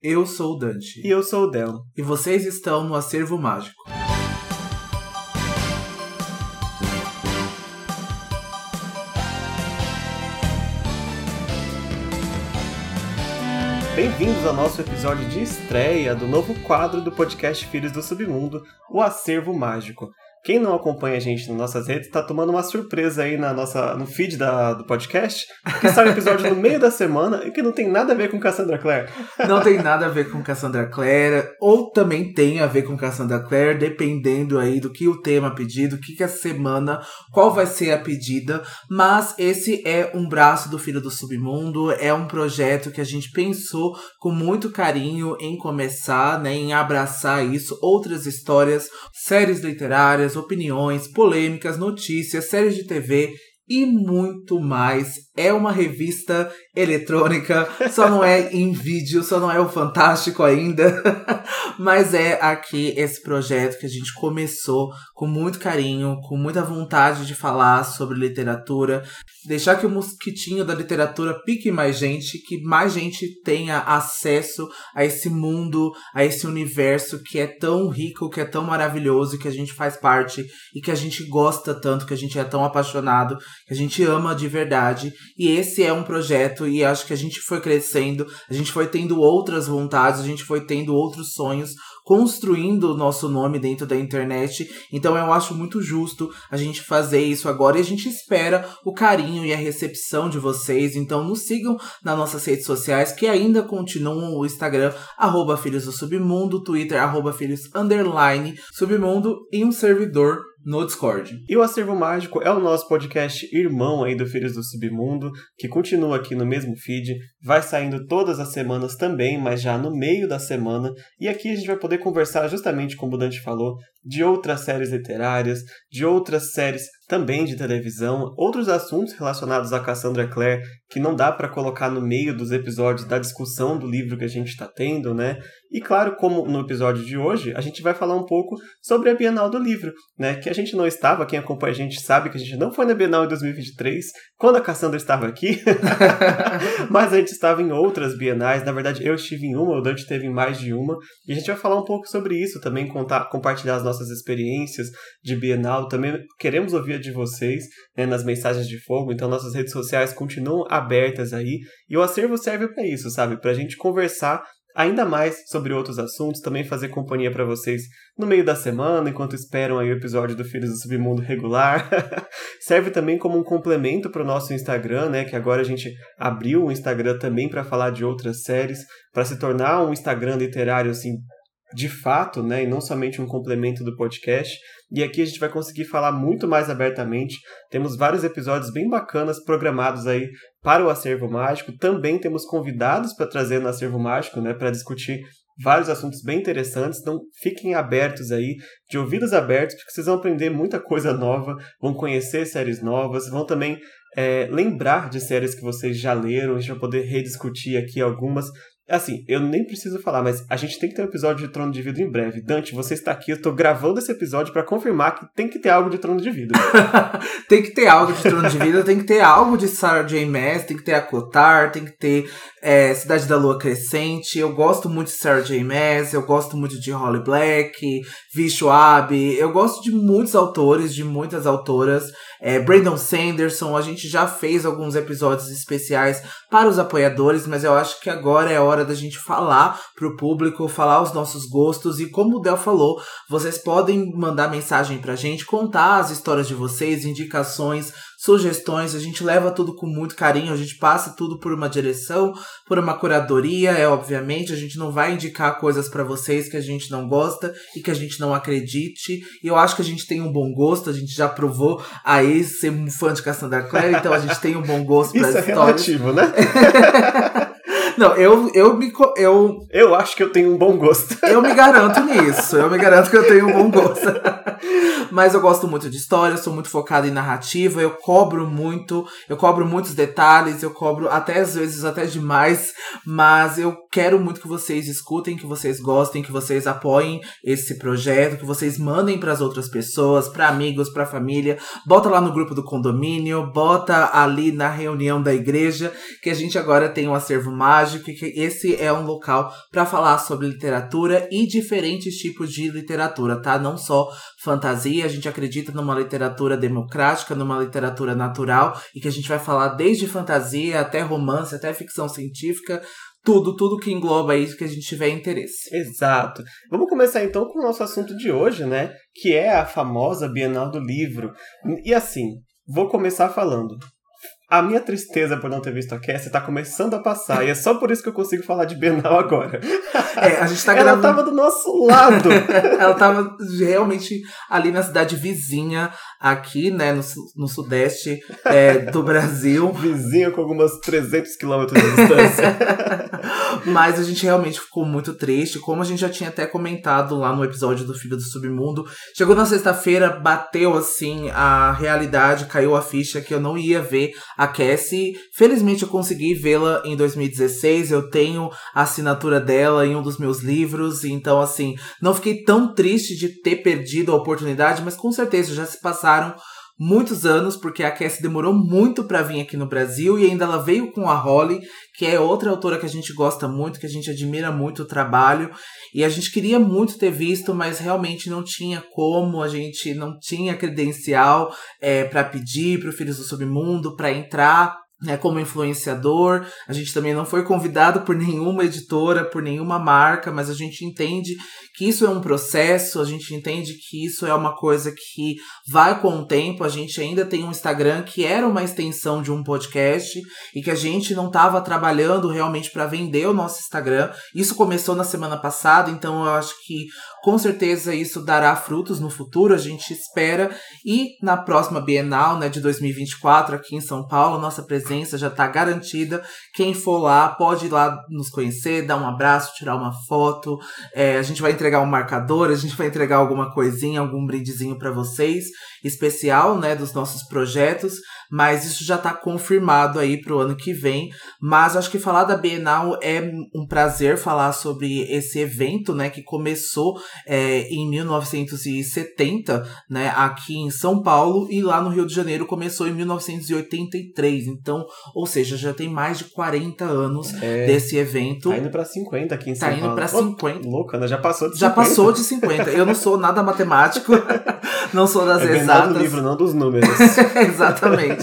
Eu sou o Dante. E eu sou o Del. E vocês estão no Acervo Mágico. Bem-vindos ao nosso episódio de estreia do novo quadro do podcast Filhos do Submundo, o Acervo Mágico. Quem não acompanha a gente nas nossas redes está tomando uma surpresa aí na nossa, no feed da, do podcast, que sai um episódio no meio da semana e que não tem nada a ver com Cassandra Clare. Não tem nada a ver com Cassandra Clare, ou também tem a ver com Cassandra Clare, dependendo aí do que o tema pedido, o que, que a semana, qual vai ser a pedida. Mas esse é um braço do Filho do Submundo, é um projeto que a gente pensou com muito carinho em começar, né, em abraçar isso, outras histórias, séries literárias, opiniões, polêmicas, notícias, séries de TV e muito mais. É uma revista eletrônica, só não é em vídeo, só não é o fantástico ainda, mas é aqui esse projeto que a gente começou com muito carinho, com muita vontade de falar sobre literatura, deixar que o mosquitinho da literatura pique mais gente, que mais gente tenha acesso a esse mundo, a esse universo que é tão rico, que é tão maravilhoso, que a gente faz parte e que a gente gosta tanto, que a gente é tão apaixonado, que a gente ama de verdade. E esse é um projeto e acho que a gente foi crescendo, a gente foi tendo outras vontades, a gente foi tendo outros sonhos, construindo o nosso nome dentro da internet. Então eu acho muito justo a gente fazer isso agora e a gente espera o carinho e a recepção de vocês. Então nos sigam nas nossas redes sociais que ainda continuam o Instagram, arroba Filhos do Submundo, Twitter, arroba Filhos Submundo e um servidor no Discord. E o Acervo Mágico é o nosso podcast irmão aí do Filhos do Submundo, que continua aqui no mesmo feed, vai saindo todas as semanas também, mas já no meio da semana, e aqui a gente vai poder conversar justamente como o Dante falou, de outras séries literárias, de outras séries também de televisão, outros assuntos relacionados a Cassandra Clare que não dá para colocar no meio dos episódios da discussão do livro que a gente está tendo, né? E claro, como no episódio de hoje, a gente vai falar um pouco sobre a Bienal do Livro, né? Que a gente não estava, quem acompanha a gente sabe que a gente não foi na Bienal em 2023, quando a Cassandra estava aqui, mas a gente estava em outras bienais. Na verdade, eu estive em uma, o Dante esteve em mais de uma, e a gente vai falar um pouco sobre isso também, contar, compartilhar as nossas experiências de Bienal. Também queremos ouvir de vocês né, nas mensagens de fogo, então nossas redes sociais continuam abertas aí. E o acervo serve para isso, sabe? Para a gente conversar ainda mais sobre outros assuntos, também fazer companhia para vocês no meio da semana, enquanto esperam aí o episódio do Filhos do Submundo regular. Serve também como um complemento para o nosso Instagram, né, que agora a gente abriu o Instagram também para falar de outras séries, para se tornar um Instagram literário assim de fato, né, e não somente um complemento do podcast. E aqui a gente vai conseguir falar muito mais abertamente. Temos vários episódios bem bacanas programados aí para o Acervo Mágico. Também temos convidados para trazer no Acervo Mágico, né, para discutir vários assuntos bem interessantes. Então fiquem abertos aí, de ouvidos abertos, porque vocês vão aprender muita coisa nova, vão conhecer séries novas, vão também é, lembrar de séries que vocês já leram. A gente vai poder rediscutir aqui algumas Assim, eu nem preciso falar, mas a gente tem que ter um episódio de Trono de Vidro em breve. Dante, você está aqui, eu estou gravando esse episódio para confirmar que tem que ter algo de Trono de Vidro. tem que ter algo de Trono de Vidro, tem que ter algo de Sarah J. Maas, tem que ter Acotar, tem que ter é, Cidade da Lua Crescente. Eu gosto muito de Sarah J. Maas, eu gosto muito de Holly Black, Vishu Abe. Eu gosto de muitos autores, de muitas autoras. É, Brandon Sanderson, a gente já fez alguns episódios especiais para os apoiadores, mas eu acho que agora é hora da gente falar pro público, falar os nossos gostos e como o Del falou, vocês podem mandar mensagem pra gente, contar as histórias de vocês, indicações, sugestões, a gente leva tudo com muito carinho, a gente passa tudo por uma direção, por uma curadoria, é obviamente, a gente não vai indicar coisas para vocês que a gente não gosta e que a gente não acredite. E eu acho que a gente tem um bom gosto, a gente já provou aí ser um fã de Cassandra Clare, então a gente tem um bom gosto para Isso é relativo, né? Não, eu, eu me. Eu, eu acho que eu tenho um bom gosto. Eu me garanto nisso. Eu me garanto que eu tenho um bom gosto. Mas eu gosto muito de história, sou muito focada em narrativa, eu cobro muito, eu cobro muitos detalhes, eu cobro até às vezes até demais, mas eu quero muito que vocês escutem, que vocês gostem, que vocês apoiem esse projeto, que vocês mandem para as outras pessoas, para amigos, para família, bota lá no grupo do condomínio, bota ali na reunião da igreja, que a gente agora tem um acervo mágico Que esse é um local para falar sobre literatura e diferentes tipos de literatura, tá? Não só fantasia, a gente acredita numa literatura democrática, numa literatura natural, e que a gente vai falar desde fantasia até romance, até ficção científica, tudo, tudo que engloba isso que a gente tiver interesse. Exato. Vamos começar então com o nosso assunto de hoje, né? Que é a famosa Bienal do Livro. E assim, vou começar falando. A minha tristeza por não ter visto a Cassie tá começando a passar, e é só por isso que eu consigo falar de Bienal agora. É, a gente tá Ela gravando. tava do nosso lado. Ela tava realmente ali na cidade vizinha, aqui, né, no, no sudeste é, do Brasil. Vizinho com algumas 300 quilômetros de distância. Mas a gente realmente ficou muito triste, como a gente já tinha até comentado lá no episódio do Filho do Submundo. Chegou na sexta-feira, bateu assim a realidade, caiu a ficha que eu não ia ver a Cassie. Felizmente eu consegui vê-la em 2016, eu tenho a assinatura dela em um dos meus livros, então assim, não fiquei tão triste de ter perdido a oportunidade, mas com certeza já se passaram muitos anos, porque a Cassie demorou muito pra vir aqui no Brasil e ainda ela veio com a Holly, que é outra autora que a gente gosta muito, que a gente admira muito o trabalho. E a gente queria muito ter visto, mas realmente não tinha como, a gente não tinha credencial é, para pedir para o Filhos do Submundo, para entrar né, como influenciador. A gente também não foi convidado por nenhuma editora, por nenhuma marca, mas a gente entende que isso é um processo, a gente entende que isso é uma coisa que vai com o tempo. A gente ainda tem um Instagram que era uma extensão de um podcast e que a gente não estava trabalhando realmente para vender o nosso Instagram. Isso começou na semana passada, então eu acho que com certeza isso dará frutos no futuro, a gente espera. E na próxima Bienal, né, de 2024, aqui em São Paulo, nossa presença já está garantida. Quem for lá pode ir lá nos conhecer, dar um abraço, tirar uma foto. É, a gente vai entregar um marcador, a gente vai entregar alguma coisinha, algum brindezinho para vocês, especial, né, dos nossos projetos. Mas isso já está confirmado aí para o ano que vem. Mas acho que falar da Bienal é um prazer falar sobre esse evento, né, que começou é, em 1970, né, aqui em São Paulo, e lá no Rio de Janeiro começou em 1983. Então, ou seja, já tem mais de 40 anos É, desse evento. tá indo pra 50 aqui em São Tá indo Paulo. pra Ô, 50. louca, né? Já passou de Já 50. passou de 50. Eu não sou nada matemático, não sou das É exatas. do livro, não dos números. Exatamente.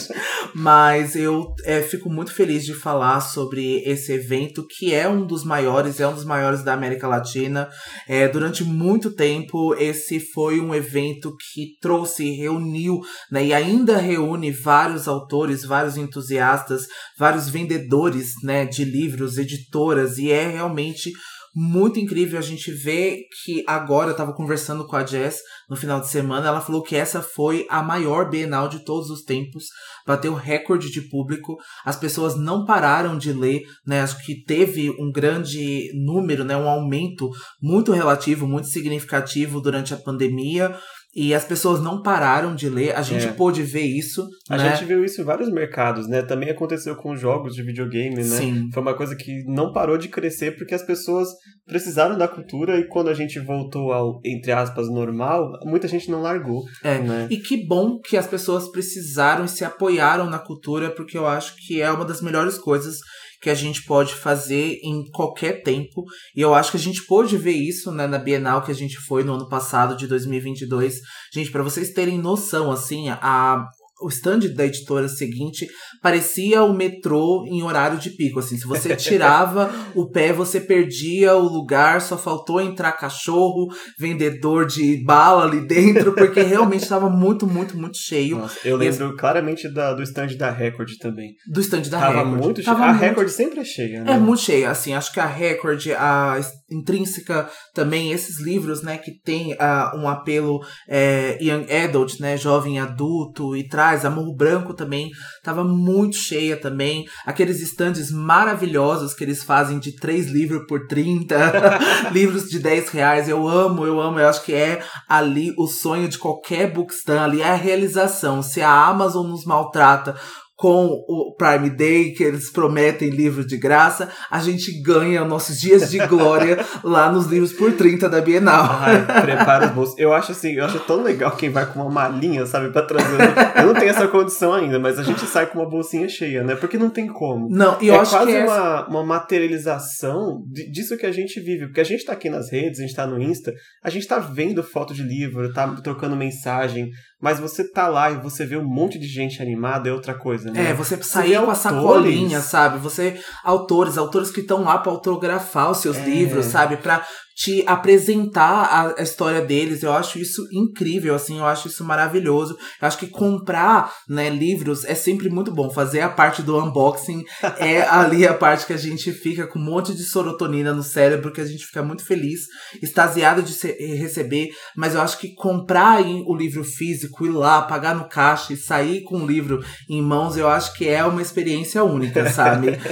Mas eu é, fico muito feliz de falar sobre esse evento, que é um dos maiores, é um dos maiores da América Latina. É, durante muito tempo, esse foi um evento que trouxe, reuniu, né, e ainda reúne vários autores, vários entusiastas, vários vendedores né, de livros, editoras, e é realmente muito incrível a gente ver que agora eu tava conversando com a Jess no final de semana, ela falou que essa foi a maior Bienal de todos os tempos, bateu recorde de público, as pessoas não pararam de ler, né? Acho que teve um grande número, né? Um aumento muito relativo, muito significativo durante a pandemia. E as pessoas não pararam de ler, a gente É. pôde ver isso. A né? gente viu isso em vários mercados, né? Também aconteceu com jogos de videogame, né? Sim. Foi uma coisa que não parou de crescer porque as pessoas precisaram da cultura e quando a gente voltou ao, entre aspas, normal, muita gente não largou, É. né? E que bom que as pessoas precisaram e se apoiaram na cultura, porque eu acho que é uma das melhores coisas que a gente pode fazer em qualquer tempo. E eu acho que a gente pôde ver isso né, na Bienal que a gente foi no ano passado, de 2022. Gente, para vocês terem noção, assim, a. O stand da editora seguinte parecia o metrô em horário de pico. Assim, se você tirava o pé, você perdia o lugar, só faltou entrar cachorro, vendedor de bala ali dentro, porque realmente estava muito, muito, muito cheio. Nossa, eu lembro claramente da, do stand da Record também. Do stand da Tava Record. muito cheio. Tava A muito- Record sempre é cheia, né? É muito cheia, assim, acho que a Record, a Intrínseca também, esses livros, né, que tem ah, um apelo é, young adult, né, jovem adulto, e traz Amor Branco também, tava muito cheia também, aqueles estandes maravilhosos que eles fazem de três livros por 30, livros de 10 reais, eu amo, eu amo, eu acho que é ali o sonho de qualquer bookstand, ali é a realização, se a Amazon nos maltrata com o Prime Day, que eles prometem livros de graça, a gente ganha nossos dias de glória lá nos livros por 30 da Bienal. Ai, prepara os bolsos. Eu acho assim, eu acho tão legal quem vai com uma malinha, sabe, pra trazer. Eu não tenho essa condição ainda, mas a gente sai com uma bolsinha cheia, né? Porque não tem como. Não, e eu é acho quase que é uma, uma materialização disso que a gente vive. Porque a gente tá aqui nas redes, a gente tá no Insta, a gente tá vendo foto de livro, tá trocando mensagem, mas você tá lá e você vê um monte de gente animada é outra coisa, né? É, você sair com a sacolinha, sabe? Você, autores, autores que estão lá pra autografar os seus É. livros, sabe? Pra te apresentar a, a história deles. Eu acho isso incrível, assim, eu acho isso maravilhoso. Eu acho que comprar, né, livros é sempre muito bom. Fazer a parte do unboxing é ali a parte que a gente fica com um monte de serotonina no cérebro, que a gente fica muito feliz, extasiado de se- receber. Mas eu acho que comprar aí o livro físico, ir lá, pagar no caixa e sair com o livro em mãos, eu acho que é uma experiência única, sabe?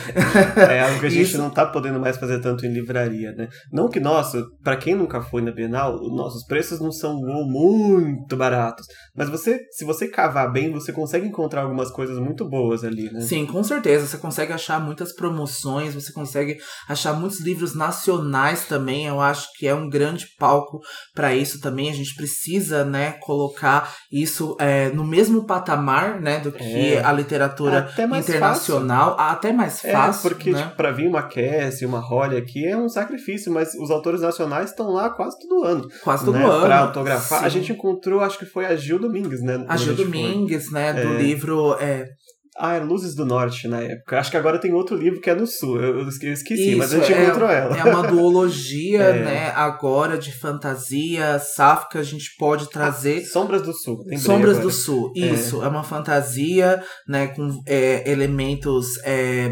É algo que a gente Isso. não tá podendo mais fazer tanto em livraria, né? Não que, nossa, pra quem nunca foi na Bienal, os nossos preços não são muito baratos. Mas você, se você cavar bem, você consegue encontrar algumas coisas muito boas ali, né? Sim, com certeza. Você consegue achar muitas promoções, você consegue achar muitos livros nacionais também. Eu acho que é um grande palco para isso também. A gente precisa, né, colocar isso é, no mesmo patamar, né, do que É. a literatura Até internacional, até mais É, fácil, porque né? tipo, pra vir uma Cassie, uma Holly aqui é um sacrifício, mas os autores nacionais estão lá quase todo ano. Quase todo né? ano. Pra autografar. A Sim. gente encontrou, acho que foi a Gil Domingues, né? A Gil foi. Domingues, né, do É. livro é, Ah, é Luzes do Norte na época. Acho que agora tem outro livro que é no Sul. Eu, eu esque- eu esqueci, Isso, mas a gente é, encontrou ela. É uma duologia, É. né, agora de fantasia, que a gente pode trazer. Sombras do Sul. Sombras agora. do Sul, isso. É, uma fantasia, né, com é, elementos é,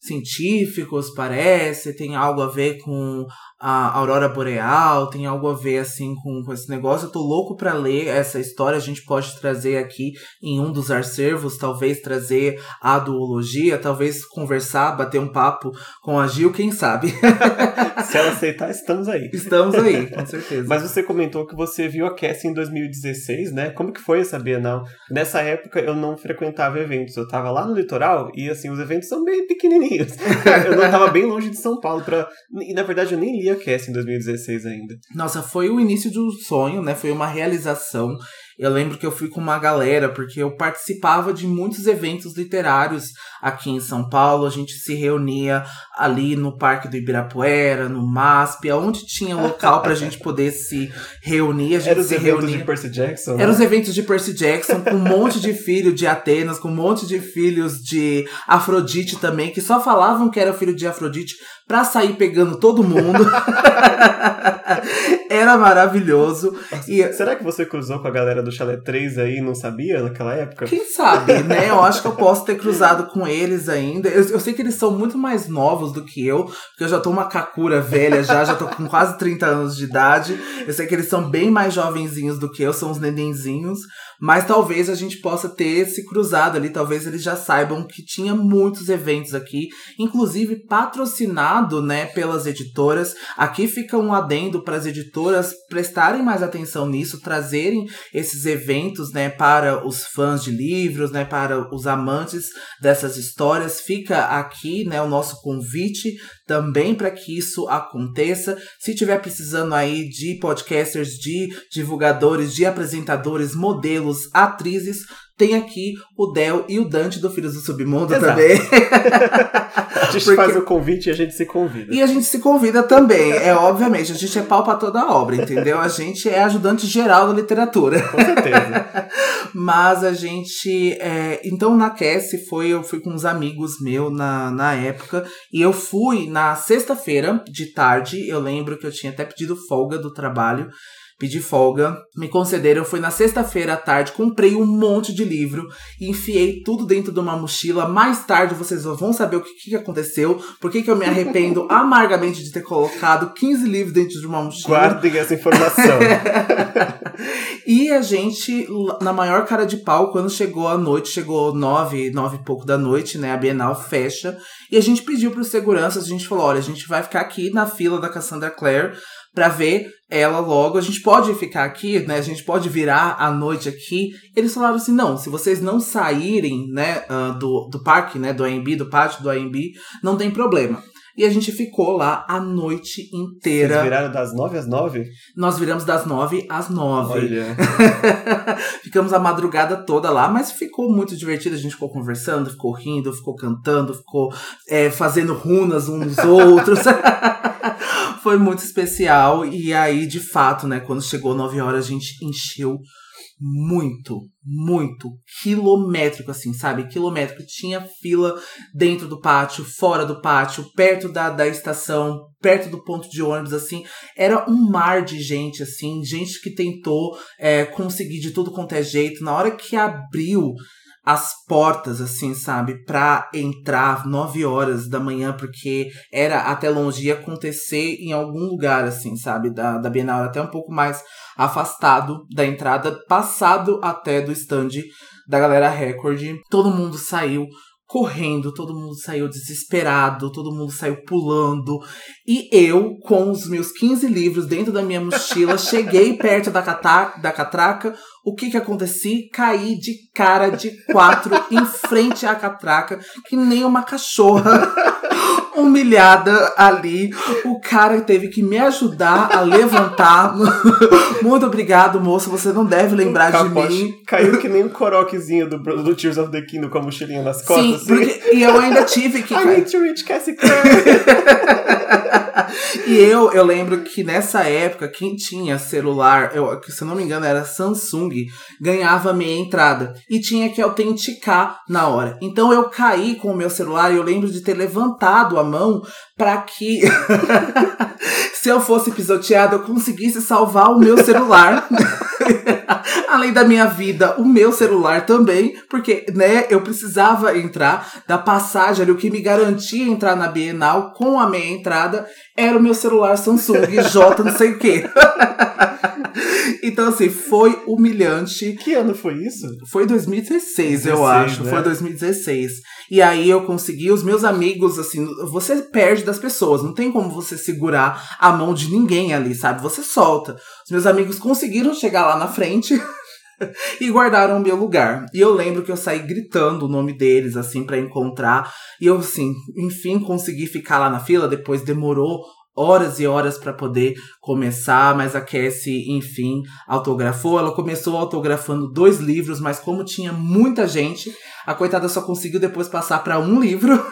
científicos, parece. Tem algo a ver com a aurora boreal, tem algo a ver, assim, com, com esse negócio. Eu tô louco pra ler essa história. A gente pode trazer aqui em um dos arcervos, talvez trazer a duologia, talvez conversar, bater um papo com a Gil, quem sabe? Se ela aceitar, estamos aí. Estamos aí, com certeza. Mas você comentou que você viu a Cassie em 2016, né? Como que foi essa Bienal? Nessa época eu não frequentava eventos, eu tava lá no litoral e assim, os eventos são bem pequenininhos. eu não tava bem longe de São Paulo para e na verdade eu nem li Cassie em 2016 ainda. Nossa, foi o início de um sonho, né? Foi uma realização. Eu lembro que eu fui com uma galera, porque eu participava de muitos eventos literários aqui em São Paulo. A gente se reunia ali no Parque do Ibirapuera, no MASP, onde tinha local pra gente poder se reunir. A gente Era os se eventos reunia. de Percy Jackson. Eram né? os eventos de Percy Jackson, com um monte de filho de Atenas, com um monte de filhos de Afrodite também, que só falavam que era filho de Afrodite pra sair pegando todo mundo. era maravilhoso. E Será que você cruzou com a galera do Chalé 3 aí e não sabia naquela época? quem sabe, né? Eu acho que eu posso ter cruzado com eles ainda. Eu, eu sei que eles são muito mais novos do que eu, porque eu já tô uma kakura velha já, já tô com quase 30 anos de idade. Eu sei que eles são bem mais jovenzinhos do que eu, são os nenenzinhos. Mas talvez a gente possa ter se cruzado ali, talvez eles já saibam que tinha muitos eventos aqui, inclusive patrocinado, né, pelas editoras. Aqui fica um adendo para as editoras prestarem mais atenção nisso, trazerem esses eventos, né, para os fãs de livros, né, para os amantes dessas histórias. Fica aqui, né, o nosso convite também para que isso aconteça. Se tiver precisando aí de podcasters, de divulgadores, de apresentadores, modelos, atrizes, tem aqui o Del e o Dante do Filhos do Submundo Exato. também. A gente Porque- faz o convite e a gente se convida. E a gente se convida também, é obviamente, a gente é pau pra toda a obra, entendeu? A gente é ajudante geral da literatura. Com certeza. Mas a gente. é, então na Cassie foi, eu fui com uns amigos meus na, na época. E eu fui na sexta-feira de tarde. Eu lembro que eu tinha até pedido folga do trabalho. Pedi folga, me concederam. Fui na sexta-feira à tarde, comprei um monte de livro, enfiei tudo dentro de uma mochila. Mais tarde vocês vão saber o que, que aconteceu, por que, que eu me arrependo amargamente de ter colocado 15 livros dentro de uma mochila. Guardem essa informação. E a gente, na maior cara de pau, quando chegou a noite, chegou nove, nove e pouco da noite, né? A Bienal fecha. E a gente pediu para os seguranças, a gente falou: olha, a gente vai ficar aqui na fila da Cassandra Clare pra ver ela logo. A gente pode ficar aqui, né? A gente pode virar a noite aqui. Eles falaram assim: não, se vocês não saírem, né, do, do parque, né, do AMB, do pátio do AMB, não tem problema. E a gente ficou lá a noite inteira. Vocês viraram das nove às nove? Nós viramos das nove às nove. Olha. Ficamos a madrugada toda lá, mas ficou muito divertido. A gente ficou conversando, ficou rindo, ficou cantando, ficou é, fazendo runas uns nos outros. Foi muito especial. E aí, de fato, né, quando chegou nove horas, a gente encheu muito, muito quilométrico, assim, sabe? Quilométrico. Tinha fila dentro do pátio, fora do pátio, perto da, da estação, perto do ponto de ônibus, assim. Era um mar de gente, assim, gente que tentou é, conseguir de tudo quanto é jeito. Na hora que abriu as portas, assim, sabe, pra entrar 9 horas da manhã, porque era até longe, acontecer em algum lugar, assim, sabe, da, da Bienal, até um pouco mais afastado da entrada, passado até do stand da galera Record. Todo mundo saiu correndo, todo mundo saiu desesperado, todo mundo saiu pulando. E eu, com os meus 15 livros dentro da minha mochila, cheguei perto da, cata da catraca. O que que aconteci? Caí de cara de quatro em frente à catraca, que nem uma cachorra. humilhada ali. O cara teve que me ajudar a levantar. Muito obrigado, moço. Você não deve lembrar de mim. Caiu que nem um coroquezinho do, do Tears of the Kingdom com a mochilinha nas costas. Sim, assim. porque, e eu ainda tive que. I need to reach Cassie e eu, eu lembro que nessa época, quem tinha celular, eu, se eu não me engano era Samsung, ganhava meia entrada. E tinha que autenticar na hora. Então eu caí com o meu celular e eu lembro de ter levantado a mão para que se eu fosse pisoteada eu conseguisse salvar o meu celular. Além da minha vida, o meu celular também, porque, né, eu precisava entrar da passagem ali, o que me garantia entrar na Bienal com a meia entrada era o meu celular Samsung J não sei o quê. então, assim, foi humilhante. Que ano foi isso? Foi 2016, 16, eu acho. Né? Foi 2016. E aí eu consegui, os meus amigos, assim, você perde das pessoas, não tem como você segurar a mão de ninguém ali, sabe? Você solta. Os meus amigos conseguiram chegar lá na frente. e guardaram o meu lugar. E eu lembro que eu saí gritando o nome deles, assim, para encontrar. E eu, assim, enfim, consegui ficar lá na fila. Depois demorou horas e horas para poder começar, mas a Cassie, enfim, autografou. Ela começou autografando dois livros, mas como tinha muita gente, a coitada só conseguiu depois passar para um livro.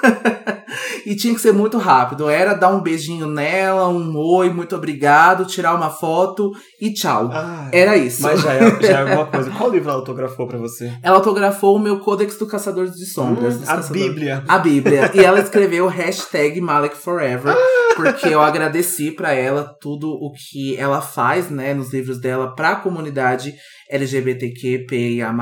e tinha que ser muito rápido. Era dar um beijinho nela, um oi, muito obrigado, tirar uma foto e tchau. Ah, Era isso. Mas já é, já é alguma coisa. Qual livro ela autografou para você? Ela autografou o meu Codex do Caçador de Sombras. Hum, a Bíblia. A Bíblia. E ela escreveu hashtag Malek Forever. porque eu agradeci para ela tudo o que ela faz, né, nos livros dela para a comunidade LGBTQPIA+.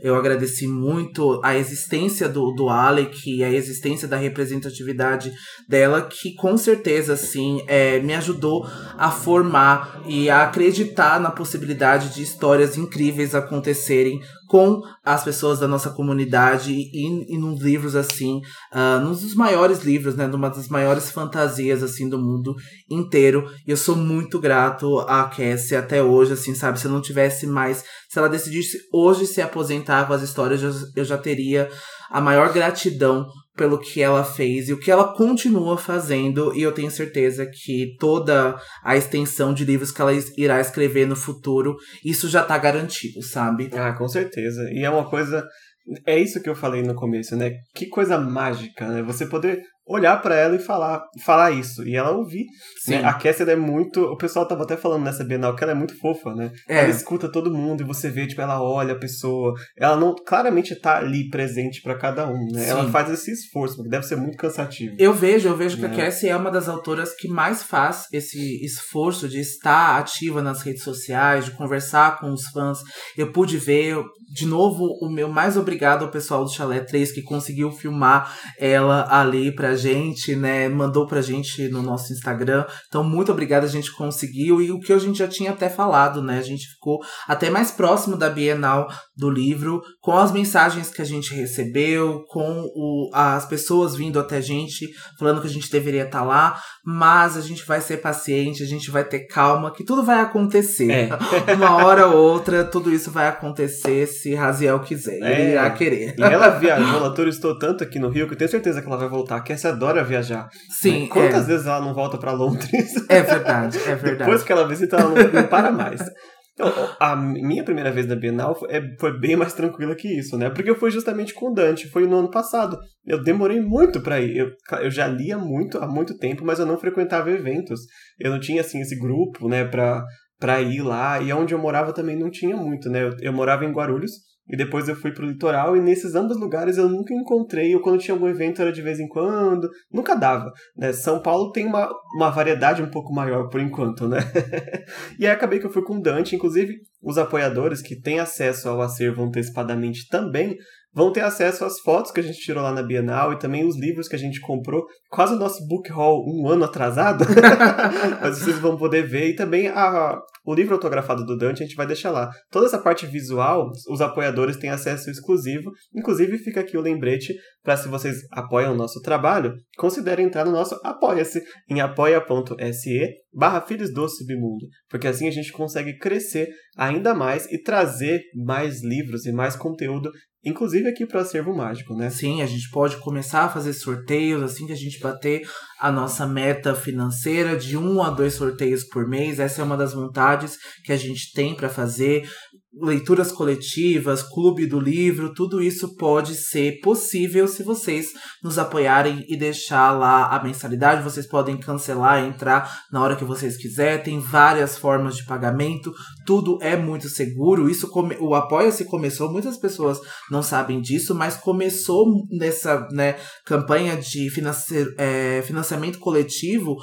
Eu agradeci muito a existência do, do Alec e a existência da representatividade dela, que com certeza, assim, é, me ajudou a formar e a acreditar na possibilidade de histórias incríveis acontecerem com as pessoas da nossa comunidade e, e nos livros assim, uh, nos dos maiores livros, né, numa das maiores fantasias assim do mundo inteiro. E eu sou muito grato a Cassie até hoje, assim, sabe? Se eu não tivesse mais, se ela decidisse hoje se aposentar com as histórias, eu, eu já teria a maior gratidão pelo que ela fez e o que ela continua fazendo, e eu tenho certeza que toda a extensão de livros que ela irá escrever no futuro, isso já tá garantido, sabe? Ah, com certeza. E é uma coisa. É isso que eu falei no começo, né? Que coisa mágica, né? Você poder olhar para ela e falar, falar isso. E ela ouvir. Né? A Cassie é muito. O pessoal tava até falando nessa Bienal que ela é muito fofa, né? É. Ela escuta todo mundo e você vê, tipo, ela olha a pessoa. Ela não claramente tá ali presente para cada um, né? Sim. Ela faz esse esforço, porque deve ser muito cansativo. Eu vejo, eu vejo que a é. Cassie é uma das autoras que mais faz esse esforço de estar ativa nas redes sociais, de conversar com os fãs. Eu pude ver, de novo, o meu mais obrigado ao pessoal do Chalé 3 que conseguiu filmar ela ali pra pra gente, né? Mandou pra gente no nosso Instagram. Então, muito obrigada, a gente conseguiu. E o que a gente já tinha até falado, né? A gente ficou até mais próximo da Bienal do livro, com as mensagens que a gente recebeu, com o, as pessoas vindo até a gente, falando que a gente deveria estar tá lá. Mas a gente vai ser paciente, a gente vai ter calma, que tudo vai acontecer. É. Uma hora ou outra, tudo isso vai acontecer se Raziel quiser. É. Ele irá querer. E ela viajou, ela turistou tanto aqui no Rio que eu tenho certeza que ela vai voltar. Que essa adora viajar. Sim. Quantas é. vezes ela não volta para Londres? É verdade, é verdade. Depois que ela visita, ela não, não para mais. Então, a minha primeira vez na Bienal foi, é, foi, bem mais tranquila que isso, né? Porque eu fui justamente com o Dante, foi no ano passado. Eu demorei muito para ir. Eu, eu já lia muito há muito tempo, mas eu não frequentava eventos. Eu não tinha, assim, esse grupo, né, pra, pra ir lá. E onde eu morava também não tinha muito, né? Eu, eu morava em Guarulhos, e depois eu fui pro litoral e nesses ambos lugares eu nunca encontrei, ou quando tinha algum evento era de vez em quando, nunca dava. Né? São Paulo tem uma, uma variedade um pouco maior por enquanto, né? e aí acabei que eu fui com o Dante, inclusive os apoiadores que têm acesso ao acervo antecipadamente também vão ter acesso às fotos que a gente tirou lá na Bienal e também os livros que a gente comprou, quase o nosso book haul um ano atrasado. Mas vocês vão poder ver e também a, o livro autografado do Dante a gente vai deixar lá. Toda essa parte visual, os apoiadores têm acesso exclusivo. Inclusive fica aqui o lembrete para se vocês apoiam o nosso trabalho, considerem entrar no nosso Apoia-se em apoia.se barra Filhos do Submundo, porque assim a gente consegue crescer ainda mais e trazer mais livros e mais conteúdo Inclusive aqui para o acervo mágico, né? Sim, a gente pode começar a fazer sorteios assim que a gente bater a nossa meta financeira de um a dois sorteios por mês. Essa é uma das vontades que a gente tem para fazer leituras coletivas, clube do livro, tudo isso pode ser possível se vocês nos apoiarem e deixar lá a mensalidade. Vocês podem cancelar, entrar na hora que vocês quiserem. Tem várias formas de pagamento, tudo é muito seguro. Isso come... o Apoia-se começou, muitas pessoas não sabem disso, mas começou nessa né, campanha de é, financiamento coletivo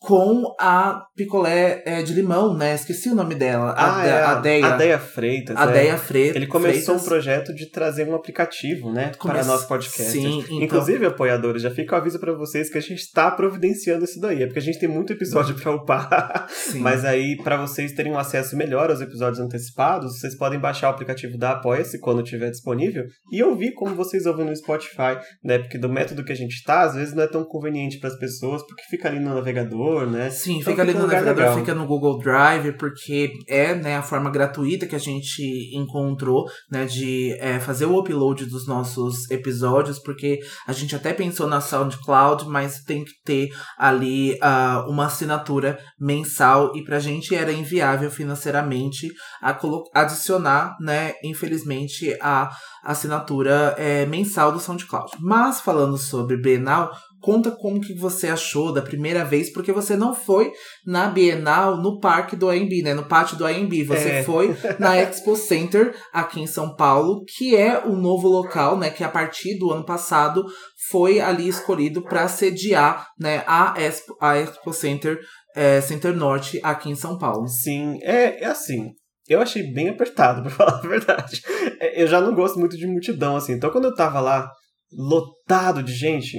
com a picolé é, de limão, né? Esqueci o nome dela. Ah, a, é, a Deia. A Deia Freitas. A é. Deia Freitas. Ele começou Freitas. um projeto de trazer um aplicativo, né? Come... Para nosso podcast. Sim, então... Inclusive, apoiadores, já fica o aviso para vocês que a gente está providenciando isso daí. É porque a gente tem muito episódio para upar. Sim. Mas aí, para vocês terem um acesso melhor aos episódios antecipados, vocês podem baixar o aplicativo da Apoia-se quando estiver disponível e ouvir como vocês ouvem no Spotify, né? Porque do método que a gente está, às vezes não é tão conveniente para as pessoas, porque fica ali no navegador né? Sim, então fica ali no navegador, fica no Google Drive, porque é né, a forma gratuita que a gente encontrou, né, de é, fazer o upload dos nossos episódios, porque a gente até pensou na SoundCloud, mas tem que ter ali uh, uma assinatura mensal e pra gente era inviável financeiramente a adicionar, né, infelizmente, a assinatura é, mensal do SoundCloud. Mas falando sobre Bienal, Conta como que você achou da primeira vez, porque você não foi na Bienal no parque do AMB, né? No pátio do AMB. Você é. foi na Expo Center aqui em São Paulo, que é o novo local, né? Que a partir do ano passado foi ali escolhido para sediar, né? A Expo, a Expo Center, é, Center Norte aqui em São Paulo. Sim, é, é assim. Eu achei bem apertado, pra falar a verdade. É, eu já não gosto muito de multidão, assim. Então, quando eu tava lá, lotado de gente,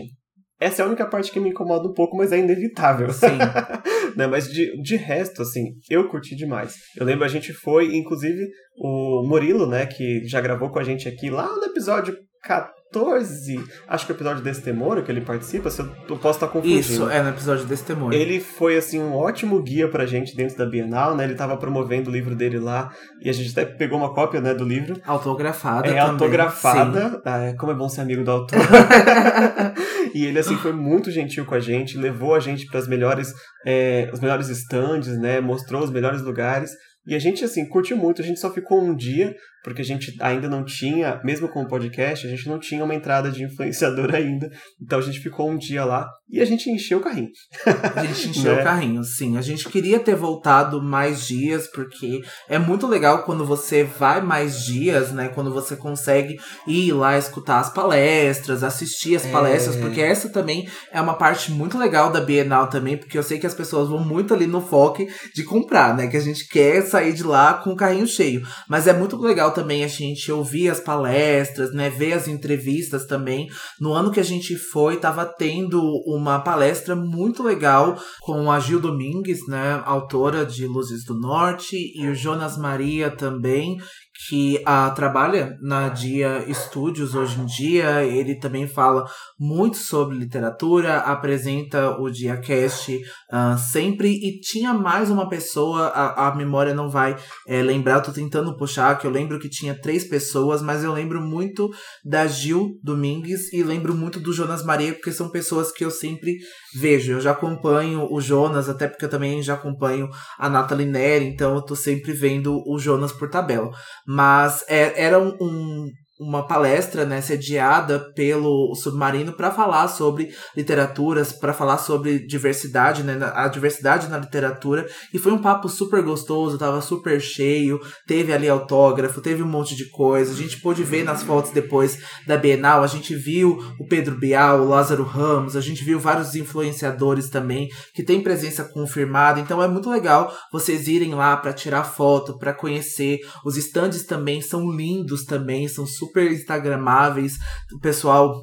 essa é a única parte que me incomoda um pouco, mas é inevitável. Sim. né? Mas de, de resto, assim, eu curti demais. Eu lembro a gente foi, inclusive, o Murilo, né, que já gravou com a gente aqui lá no episódio 14, acho que é o episódio desse Temoro que ele participa, se eu, eu posso estar confundindo. Isso, é no episódio desse Temoro. Ele foi, assim, um ótimo guia pra gente dentro da Bienal, né? Ele tava promovendo o livro dele lá, e a gente até pegou uma cópia, né, do livro. Autografada É, também. autografada. Ah, é, como é bom ser amigo do autor. e ele, assim, foi muito gentil com a gente, levou a gente para melhores, é, os melhores stands, né? Mostrou os melhores lugares. E a gente, assim, curtiu muito. A gente só ficou um dia porque a gente ainda não tinha, mesmo com o podcast, a gente não tinha uma entrada de influenciador ainda. Então a gente ficou um dia lá e a gente encheu o carrinho. A gente encheu né? o carrinho, sim. A gente queria ter voltado mais dias, porque é muito legal quando você vai mais dias, né? Quando você consegue ir lá escutar as palestras, assistir as é... palestras, porque essa também é uma parte muito legal da Bienal também, porque eu sei que as pessoas vão muito ali no foco de comprar, né? Que a gente quer sair de lá com o carrinho cheio. Mas é muito legal também a gente ouvir as palestras, né? Ver as entrevistas também. No ano que a gente foi, tava tendo uma palestra muito legal com a Gil Domingues, né? Autora de Luzes do Norte, e o Jonas Maria também, que ah, trabalha na Dia Studios hoje em dia. Ele também fala muito sobre literatura, apresenta o Dia Cast uh, sempre. E tinha mais uma pessoa, a, a memória não vai é, lembrar, tô tentando puxar, que eu lembro que tinha três pessoas, mas eu lembro muito da Gil Domingues e lembro muito do Jonas Maria, porque são pessoas que eu sempre vejo. Eu já acompanho o Jonas, até porque eu também já acompanho a Nathalie Neri, então eu tô sempre vendo o Jonas por tabela. Mas é, era um, um uma palestra né, sediada pelo Submarino para falar sobre literaturas, para falar sobre diversidade, né, a diversidade na literatura. E foi um papo super gostoso, tava super cheio, teve ali autógrafo, teve um monte de coisa. A gente pôde ver nas fotos depois da Bienal, a gente viu o Pedro Bial, o Lázaro Ramos, a gente viu vários influenciadores também que tem presença confirmada. Então é muito legal vocês irem lá para tirar foto, para conhecer. Os estandes também são lindos também, são super super instagramáveis. O pessoal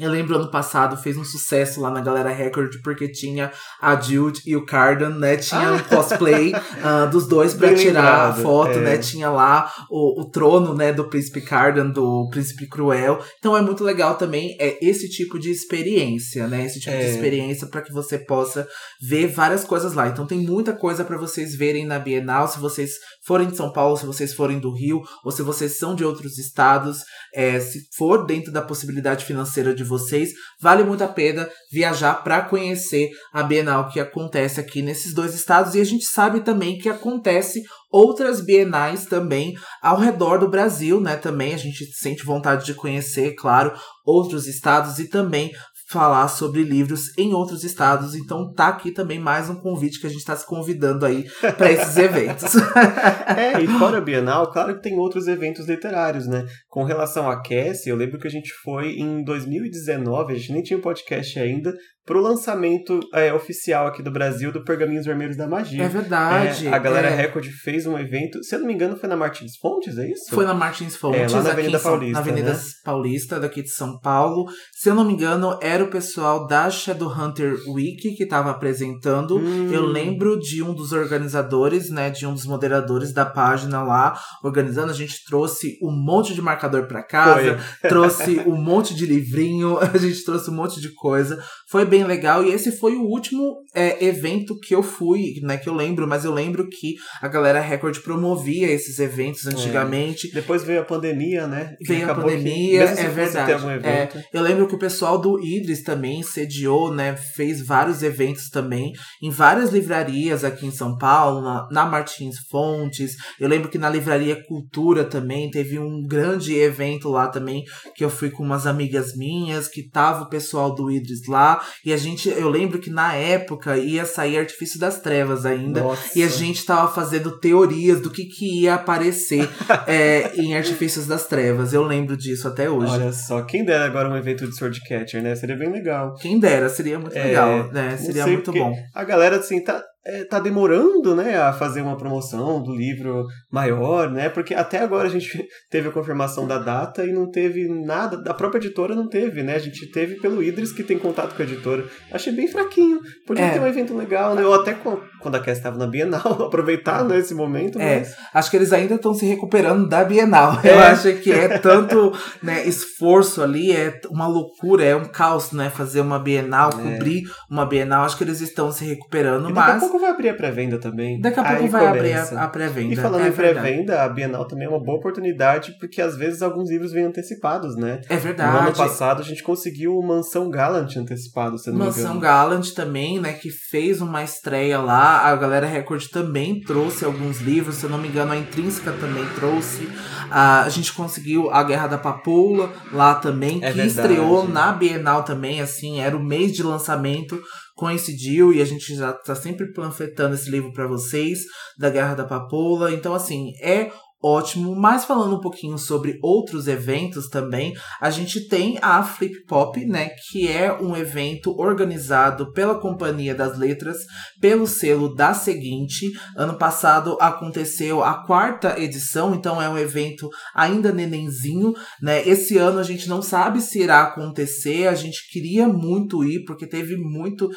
eu lembro ano passado fez um sucesso lá na Galera Record porque tinha a Jude e o Cardan, né? Tinha um cosplay uh, dos dois para tirar a foto, é. né? Tinha lá o, o trono, né, do Príncipe Cardan, do Príncipe Cruel. Então é muito legal também é esse tipo de experiência, né? Esse tipo é. de experiência para que você possa ver várias coisas lá. Então tem muita coisa para vocês verem na Bienal, se vocês forem de São Paulo, se vocês forem do Rio, ou se vocês são de outros estados, é, se for dentro da possibilidade financeira de vocês, vale muito a pena viajar para conhecer a Bienal que acontece aqui nesses dois estados. E a gente sabe também que acontece outras bienais também ao redor do Brasil, né? Também a gente sente vontade de conhecer, claro, outros estados e também falar sobre livros em outros estados. Então tá aqui também mais um convite que a gente está se convidando aí para esses eventos. é, e fora a Bienal, claro que tem outros eventos literários, né? Com relação a Cassie, eu lembro que a gente foi em 2019, a gente nem tinha podcast ainda, pro lançamento é, oficial aqui do Brasil do Pergaminhos Vermelhos da Magia. É verdade. É, a galera é. Record fez um evento, se eu não me engano, foi na Martins Fontes, é isso? Foi na Martins Fontes, é, lá na Avenida São, Paulista. Na Avenida né? Paulista, daqui de São Paulo. Se eu não me engano, era o pessoal da Shadowhunter Week que estava apresentando. Hum. Eu lembro de um dos organizadores, né, de um dos moderadores da página lá, organizando. A gente trouxe um monte de marcador para casa, trouxe um monte de livrinho, a gente trouxe um monte de coisa. Foi bem legal e esse foi o último é, evento que eu fui, né? Que eu lembro, mas eu lembro que a galera Record promovia esses eventos antigamente. É. Depois veio a pandemia, né? Veio a pandemia, é verdade. É, eu lembro que o pessoal do Idris também sediou, né? Fez vários eventos também em várias livrarias aqui em São Paulo, na, na Martins Fontes. Eu lembro que na Livraria Cultura também teve um grande evento lá também, que eu fui com umas amigas minhas, que tava o pessoal do Idris lá. E a gente, eu lembro que na época ia sair Artifício das Trevas ainda. Nossa. E a gente tava fazendo teorias do que, que ia aparecer é, em Artifícios das Trevas. Eu lembro disso até hoje. Olha só, quem dera agora um evento de Swordcatcher, né? Seria bem legal. Quem dera, seria muito É, legal, né? Seria muito bom. A galera, assim, tá, é, tá demorando, né, a fazer uma promoção do livro maior, né? Porque até agora a gente teve a confirmação da data e não teve nada, da própria editora não teve, né? A gente teve pelo Idris que tem contato com a editora. Achei bem fraquinho. Podia É. ter um evento legal, né? Ou até quando a Cass estava na Bienal, aproveitar né, esse momento, É, mas acho que eles ainda estão se recuperando da Bienal. É. Eu acho que é tanto né, esforço ali, é uma loucura, é um caos, né? Fazer uma Bienal, É. cobrir uma Bienal. Acho que eles estão se recuperando, mas pouco vai abrir a pré-venda também. daqui a pouco Aí vai abrir começa. a, a pré-venda. E falando é em verdade. pré-venda, a Bienal também é uma boa oportunidade, porque às vezes alguns livros vêm antecipados, né? É No ano verdade. passado a gente conseguiu o Mansão Gallant antecipado, se não me Mansão engano. Gallant também, né, que fez uma estreia lá. A Galera Record também trouxe alguns livros, se eu não me engano, a Intrínseca também trouxe. A gente conseguiu A Guerra da Papoula lá também, É que verdade. estreou na Bienal também, assim, era o mês de lançamento, coincidiu e a gente já tá sempre panfletando esse livro para vocês, da Guerra da Papoula. Então, assim, é ótimo. Mas falando um pouquinho sobre outros eventos também, a gente tem a Flip Pop, né? Que é um evento organizado pela Companhia das Letras, pelo selo da Seguinte. Ano passado aconteceu a quarta edição, então é um evento ainda nenenzinho, né? Esse ano a gente não sabe se irá acontecer, a gente queria muito ir, porque teve muito,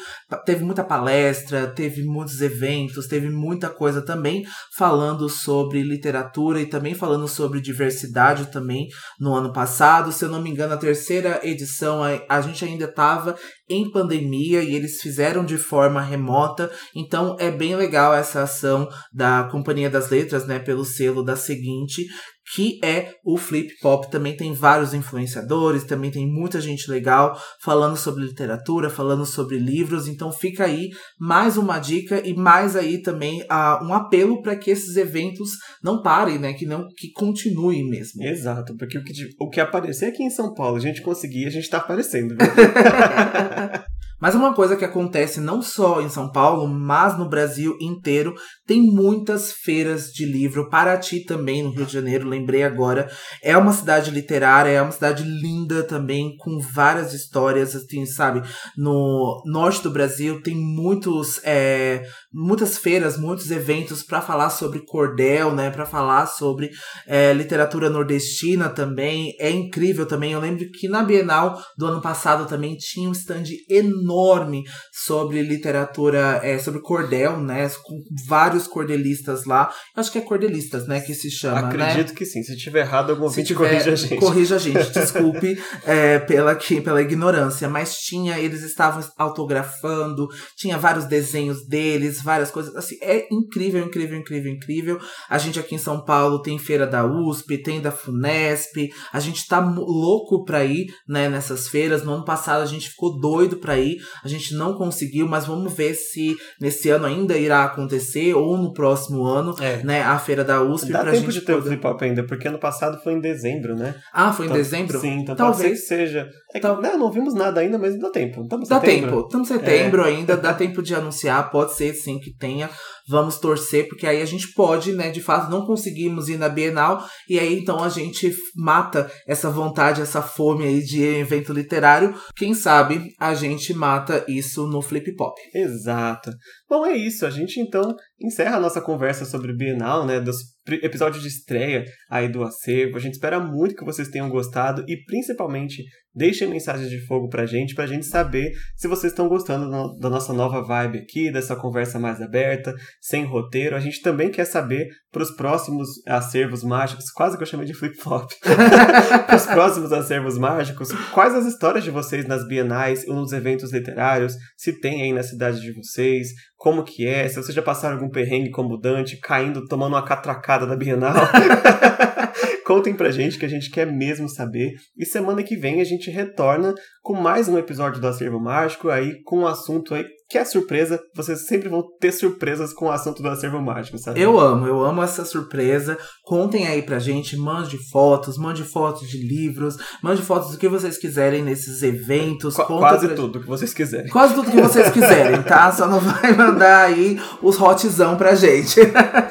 teve muita palestra, teve muitos eventos, teve muita coisa também falando sobre literatura e também falando sobre diversidade também no ano passado. Se eu não me engano, a terceira edição a, a gente ainda estava em pandemia e eles fizeram de forma remota. Então é bem legal essa ação da Companhia das Letras, né, pelo selo da Seguinte, que é o Flip Pop. Também tem vários influenciadores, também tem muita gente legal falando sobre literatura, falando sobre livros. Então fica aí mais uma dica e mais aí também uh, um apelo para que esses eventos não parem, né? Que não que continuem mesmo. Exato, porque o que, o que aparecer aqui em São Paulo, a gente conseguir, a gente está aparecendo. Mas uma coisa que acontece não só em São Paulo, mas no Brasil inteiro, tem muitas feiras de livro. Paraty também, no Rio de Janeiro, lembrei agora. É uma cidade literária, é uma cidade linda também, com várias histórias, assim, sabe? No norte do Brasil tem muitos, é, muitas feiras, muitos eventos para falar sobre cordel, né? Para falar sobre é, literatura nordestina também. É incrível também. Eu lembro que na Bienal do ano passado também tinha um stand enorme sobre literatura, é, sobre cordel, né? Com vários cordelistas lá. Acho que é cordelistas, né, que se chama, né? Acredito né? que sim. Se tiver errado, algum ouvinte corrija a gente. Corrija a gente, desculpe é, pela, que, pela ignorância. Mas tinha, eles estavam autografando, tinha vários desenhos deles, várias coisas. Assim, é incrível, incrível, incrível, incrível. A gente aqui em São Paulo tem feira da USP, tem da Funesp. A gente tá louco pra ir, né, nessas feiras. No ano passado a gente ficou doido pra ir. A gente não conseguiu, mas vamos ver se nesse ano ainda irá acontecer ou no próximo ano, é. né, a feira da USP. Dá pra tempo gente de ter poder... o flip hop ainda, porque ano passado foi em dezembro, né? Ah, foi então, em dezembro? Sim, então talvez seja. É que, Tal... não, não vimos nada ainda, mas dá tempo. Estamos dá setembro. tempo, estamos setembro é. ainda, dá tempo de anunciar, pode ser sim que tenha. Vamos torcer, porque aí a gente pode, né, de fato, não conseguimos ir na Bienal, e aí então a gente mata essa vontade, essa fome aí de evento literário. Quem sabe a gente mata isso no Flip Pop. Exato. Bom, é isso. A gente então encerra a nossa conversa sobre Bienal, né, dos episódios de estreia aí do acervo. A gente espera muito que vocês tenham gostado e principalmente Deixem mensagens de fogo pra gente, pra gente saber se vocês estão gostando da nossa nova vibe aqui, dessa conversa mais aberta, sem roteiro. A gente também quer saber pros próximos acervos mágicos, quase que eu chamei de flip-flop, pros próximos acervos mágicos, quais as histórias de vocês nas bienais ou nos eventos literários, se tem aí na cidade de vocês, como que é, se vocês já passaram algum perrengue como Dante, caindo, tomando uma catracada da Bienal. Contem pra gente que a gente quer mesmo saber. E semana que vem a gente retorna com mais um episódio do Acervo Mágico, aí com um assunto aí que é surpresa. Vocês sempre vão ter surpresas com o assunto do Acervo Mágico, sabe? Eu amo, eu amo essa surpresa. Contem aí pra gente, mande fotos, mande fotos de livros, mande fotos do que vocês quiserem nesses eventos. Qu quase pra... tudo que vocês quiserem. Quase tudo que vocês quiserem, tá? Só não vai mandar aí os hotzão pra gente.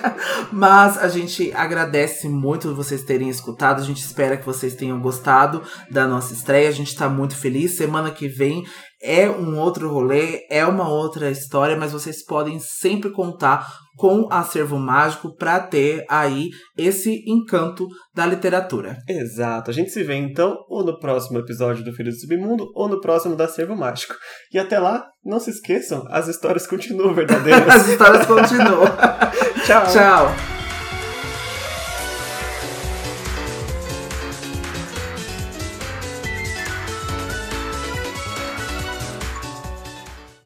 Mas a gente agradece muito vocês terem escutado. A gente espera que vocês tenham gostado da nossa estreia. A gente tá muito feliz. Semana que vem é um outro rolê, é uma outra história, mas vocês podem sempre contar com acervo mágico para ter aí esse encanto da literatura. Exato. A gente se vê então ou no próximo episódio do Filho do Submundo ou no próximo da Acervo Mágico. E até lá, não se esqueçam, as histórias continuam verdadeiras. as histórias continuam. Tchau. Tchau.